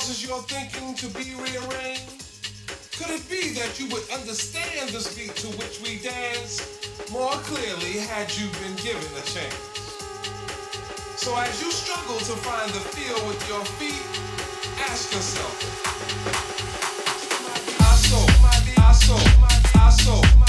causes your thinking to be rearranged? Could it be that you would understand this beat to which we dance more clearly had you been given a chance? So as you struggle to find the feel with your feet, ask yourself, I saw, I saw, I saw.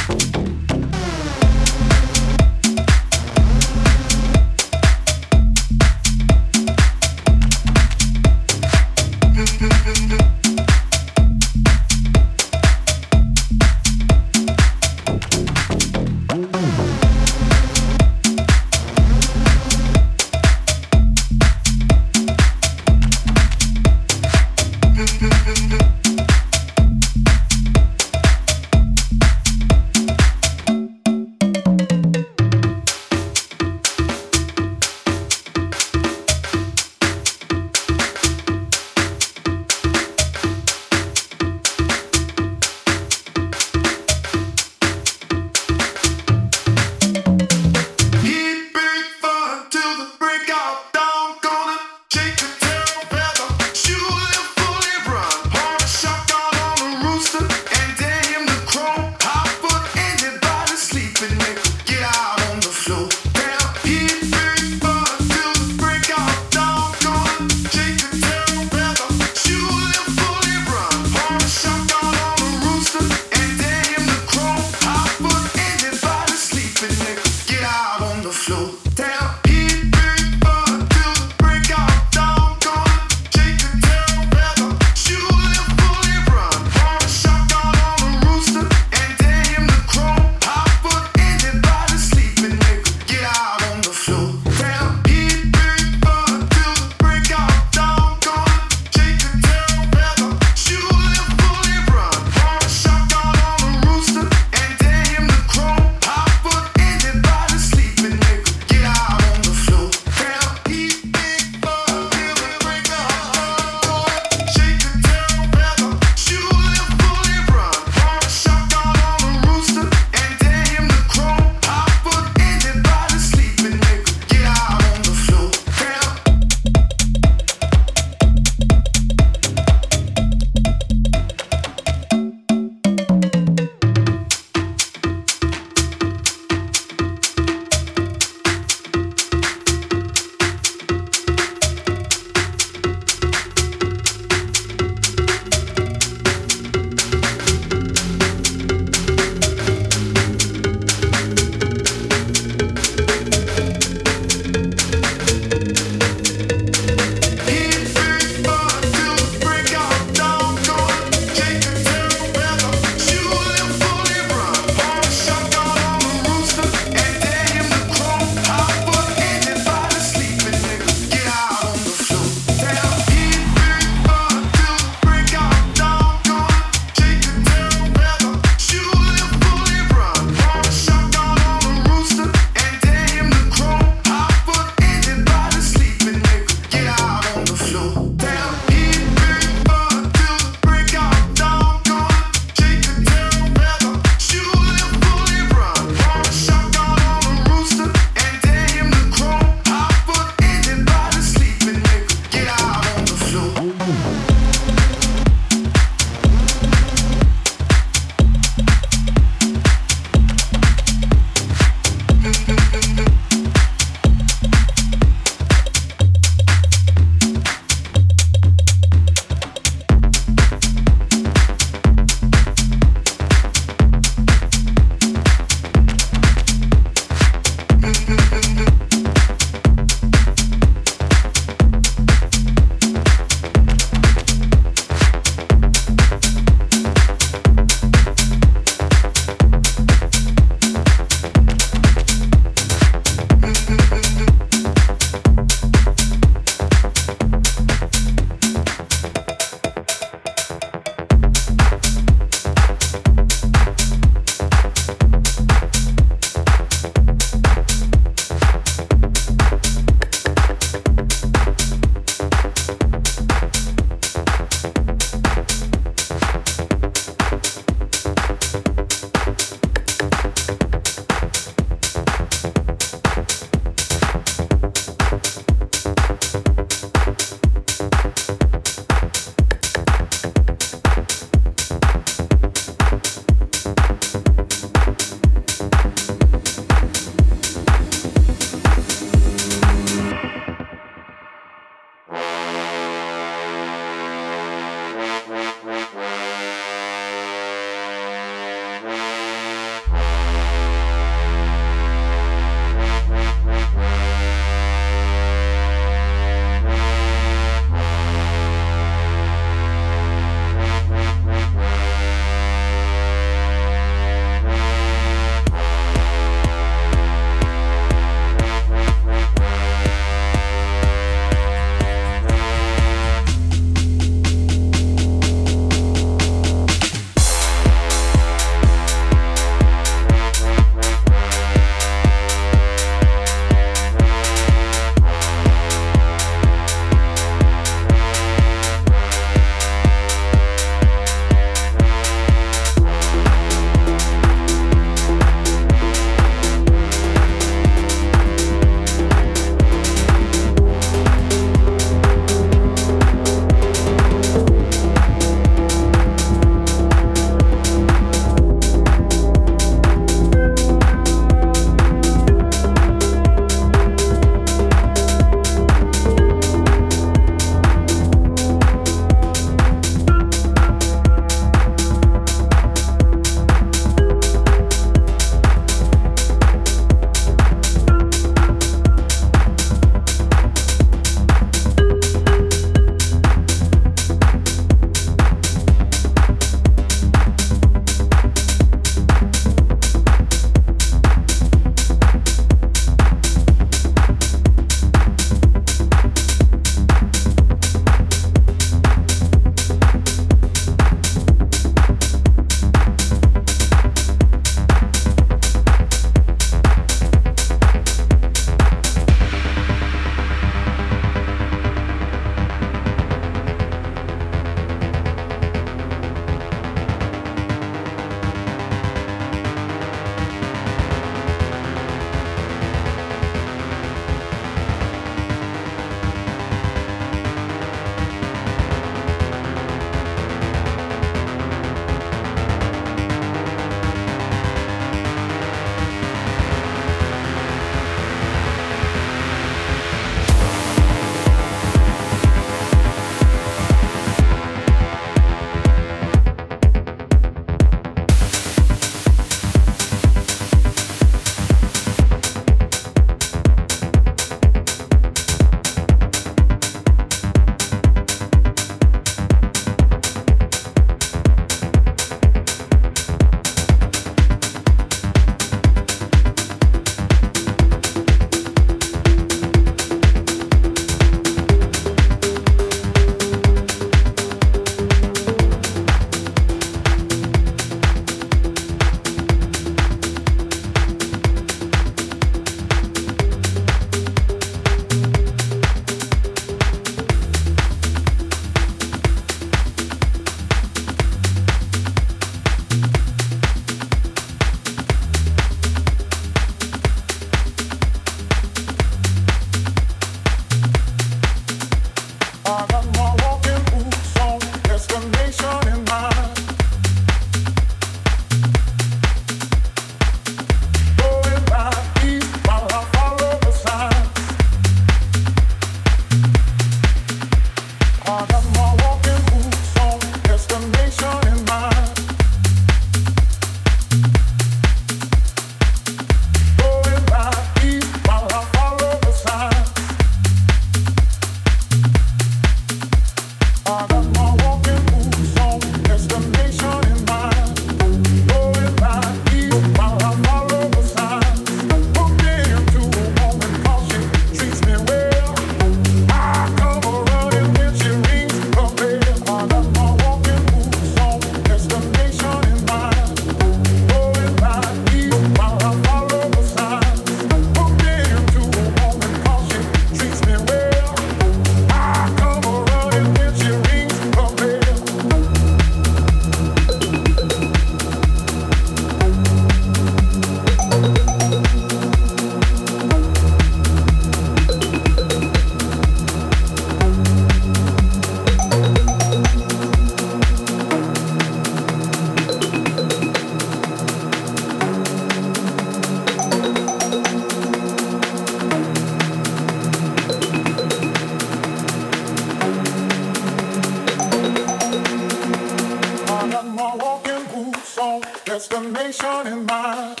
destination in mind.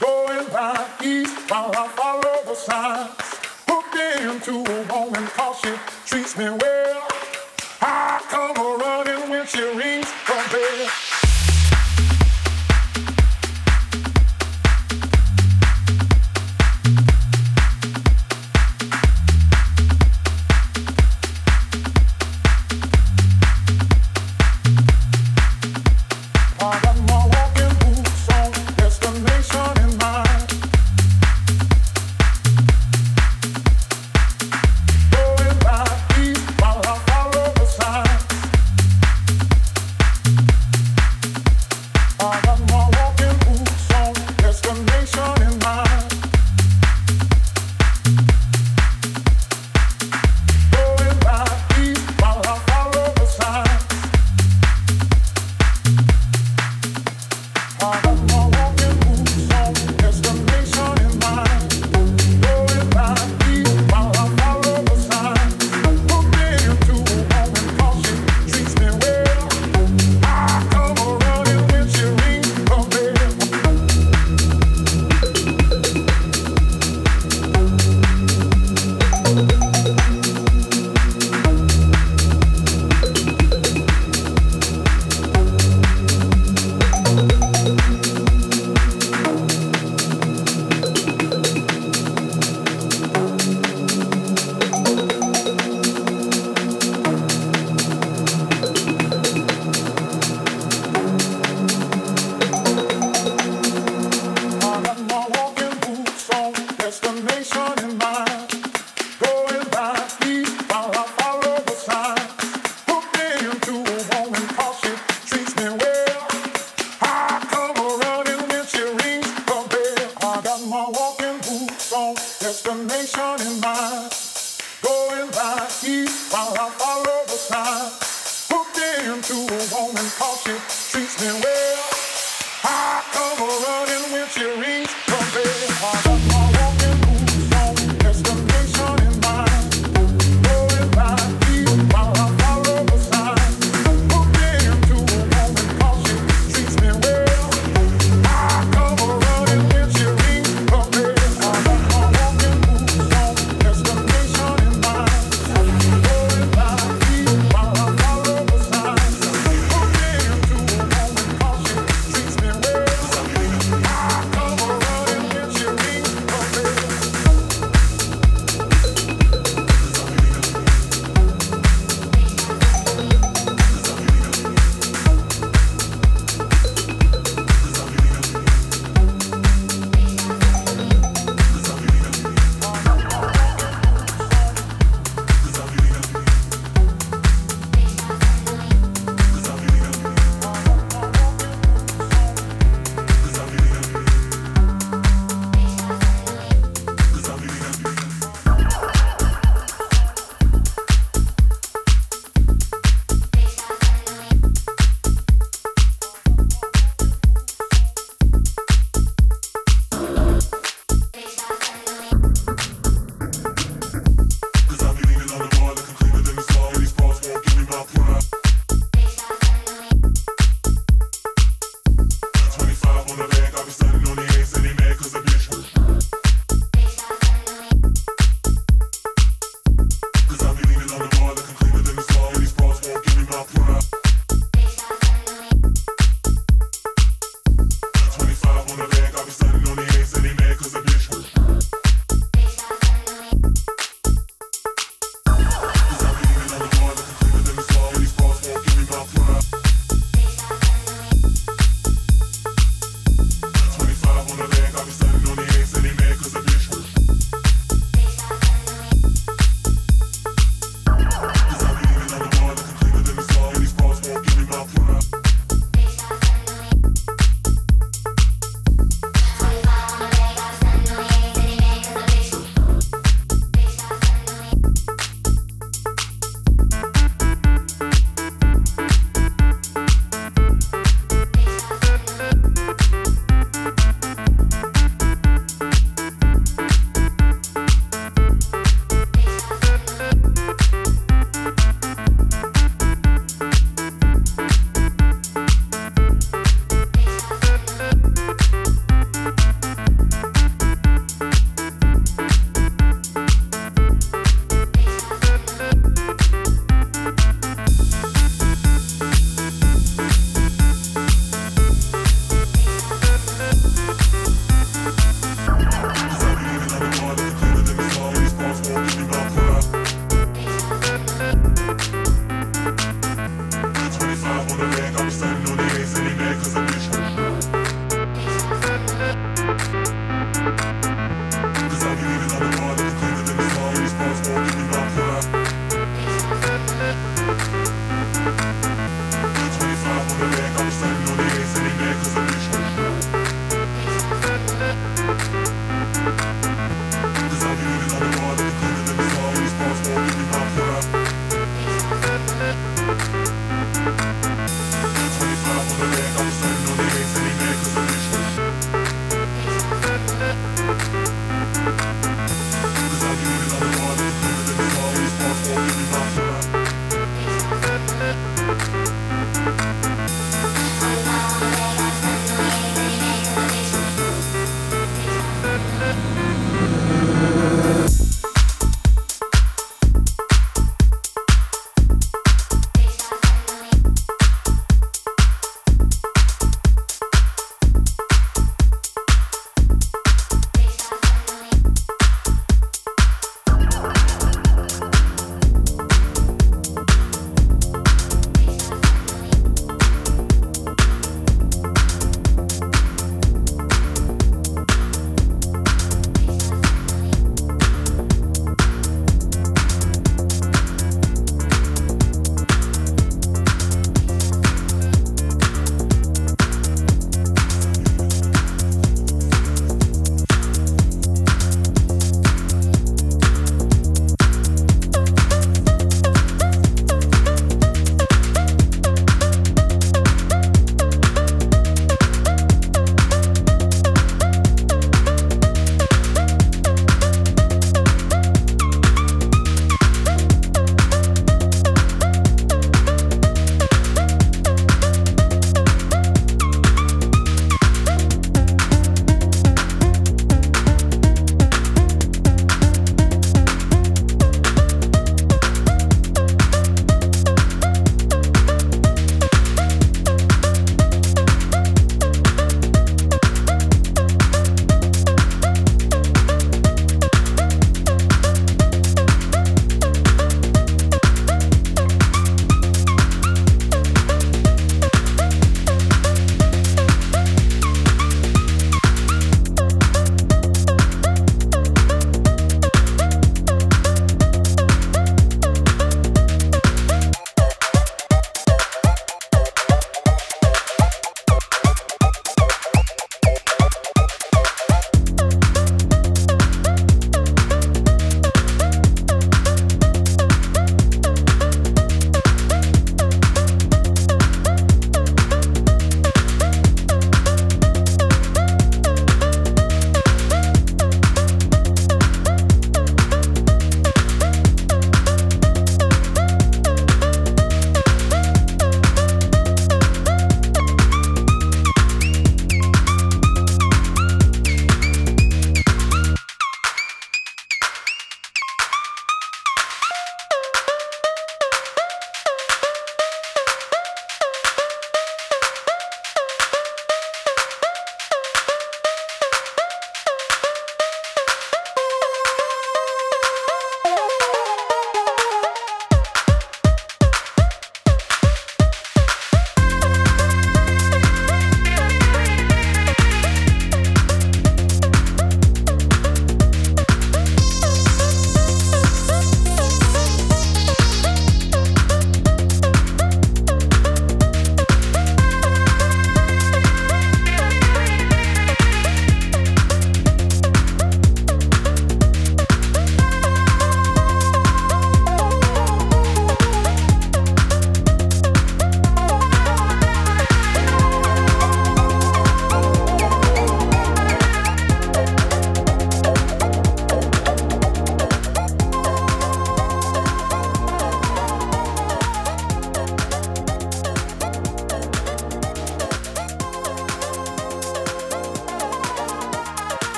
Going back east while I follow the signs. Hooked into a woman cause she treats me well. I come a running when she rings the bell.